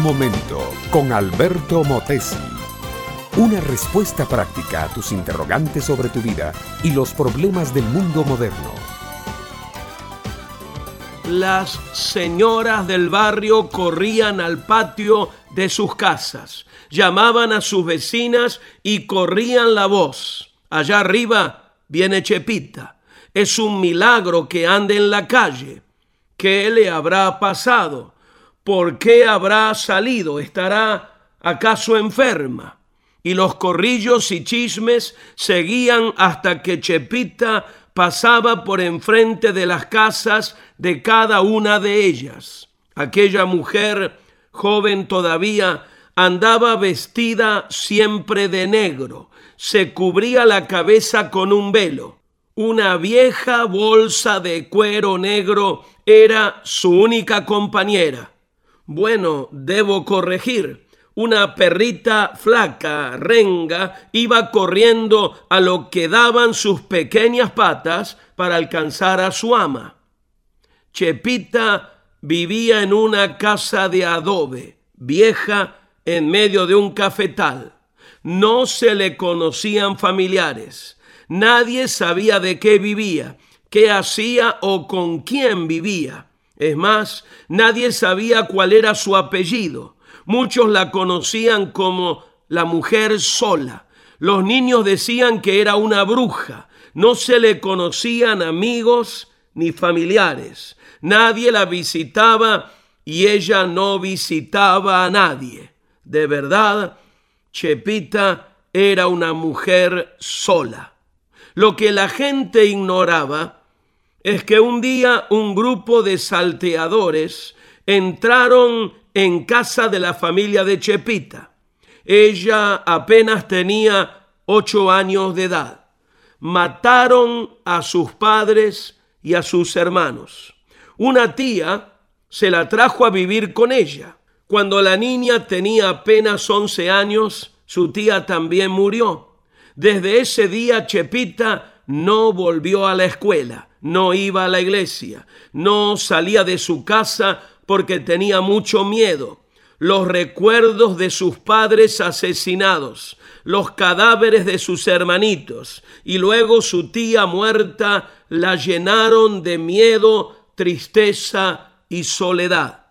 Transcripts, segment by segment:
Momento con Alberto Motesi. Una respuesta práctica a tus interrogantes sobre tu vida y los problemas del mundo moderno. Las señoras del barrio corrían al patio de sus casas, llamaban a sus vecinas y corrían la voz. Allá arriba viene Chepita. Es un milagro que ande en la calle. ¿Qué le habrá pasado? ¿Por qué habrá salido? ¿Estará acaso enferma? Y los corrillos y chismes seguían hasta que Chepita pasaba por enfrente de las casas de cada una de ellas. Aquella mujer, joven todavía, andaba vestida siempre de negro, se cubría la cabeza con un velo. Una vieja bolsa de cuero negro era su única compañera. Bueno, debo corregir. Una perrita flaca, renga, iba corriendo a lo que daban sus pequeñas patas para alcanzar a su ama. Chepita vivía en una casa de adobe, vieja, en medio de un cafetal. No se le conocían familiares. Nadie sabía de qué vivía, qué hacía o con quién vivía. Es más, nadie sabía cuál era su apellido. Muchos la conocían como la mujer sola. Los niños decían que era una bruja. No se le conocían amigos ni familiares. Nadie la visitaba y ella no visitaba a nadie. De verdad, Chepita era una mujer sola. Lo que la gente ignoraba es que un día un grupo de salteadores entraron en casa de la familia de Chepita. Ella apenas tenía ocho años de edad. Mataron a sus padres y a sus hermanos. Una tía se la trajo a vivir con ella. Cuando la niña tenía apenas once años, su tía también murió. Desde ese día Chepita no volvió a la escuela no iba a la iglesia, no salía de su casa porque tenía mucho miedo. Los recuerdos de sus padres asesinados, los cadáveres de sus hermanitos y luego su tía muerta la llenaron de miedo, tristeza y soledad.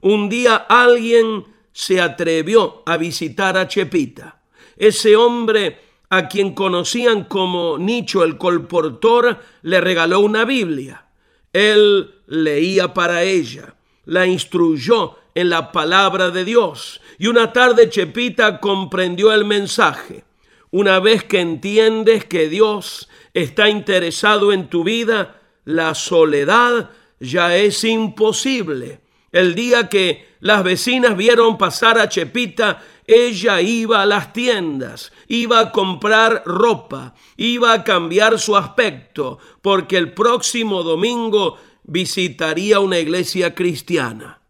Un día alguien se atrevió a visitar a Chepita. Ese hombre a quien conocían como Nicho el colportor, le regaló una Biblia. Él leía para ella, la instruyó en la palabra de Dios y una tarde Chepita comprendió el mensaje. Una vez que entiendes que Dios está interesado en tu vida, la soledad ya es imposible. El día que las vecinas vieron pasar a Chepita, ella iba a las tiendas, iba a comprar ropa, iba a cambiar su aspecto, porque el próximo domingo visitaría una iglesia cristiana.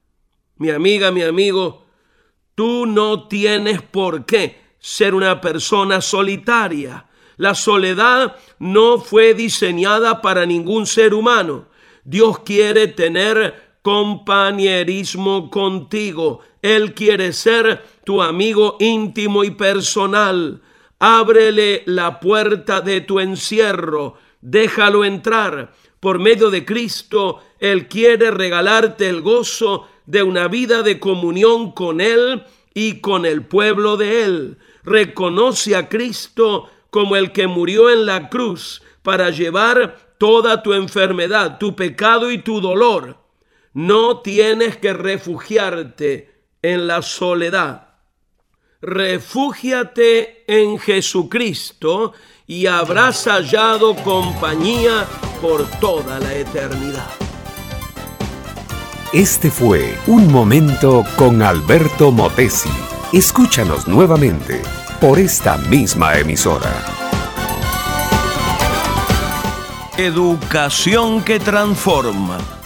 Mi amiga, mi amigo, tú no tienes por qué ser una persona solitaria. La soledad no fue diseñada para ningún ser humano. Dios quiere tener compañerismo contigo. Él quiere ser tu amigo íntimo y personal. Ábrele la puerta de tu encierro, déjalo entrar. Por medio de Cristo, Él quiere regalarte el gozo de una vida de comunión con Él y con el pueblo de Él. Reconoce a Cristo como el que murió en la cruz para llevar toda tu enfermedad, tu pecado y tu dolor. No tienes que refugiarte en la soledad refúgiate en Jesucristo y habrás hallado compañía por toda la eternidad. Este fue Un Momento con Alberto Motesi. Escúchanos nuevamente por esta misma emisora. Educación que transforma.